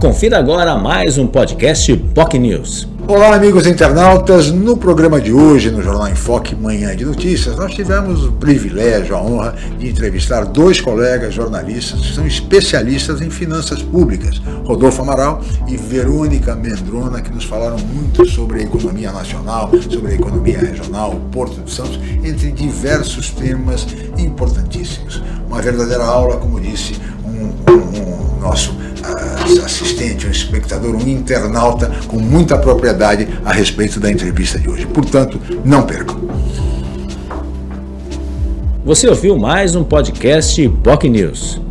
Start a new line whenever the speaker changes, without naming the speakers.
Confira agora mais um podcast POC News.
Olá, amigos internautas. No programa de hoje, no Jornal em Foque Manhã de Notícias, nós tivemos o privilégio, a honra de entrevistar dois colegas jornalistas que são especialistas em finanças públicas, Rodolfo Amaral e Verônica Mendrona, que nos falaram muito sobre a economia nacional, sobre a economia regional, o Porto de Santos, entre diversos temas importantíssimos. Uma verdadeira aula, como disse um, assistente, um espectador, um internauta com muita propriedade a respeito da entrevista de hoje. Portanto, não percam.
Você ouviu mais um podcast POC News.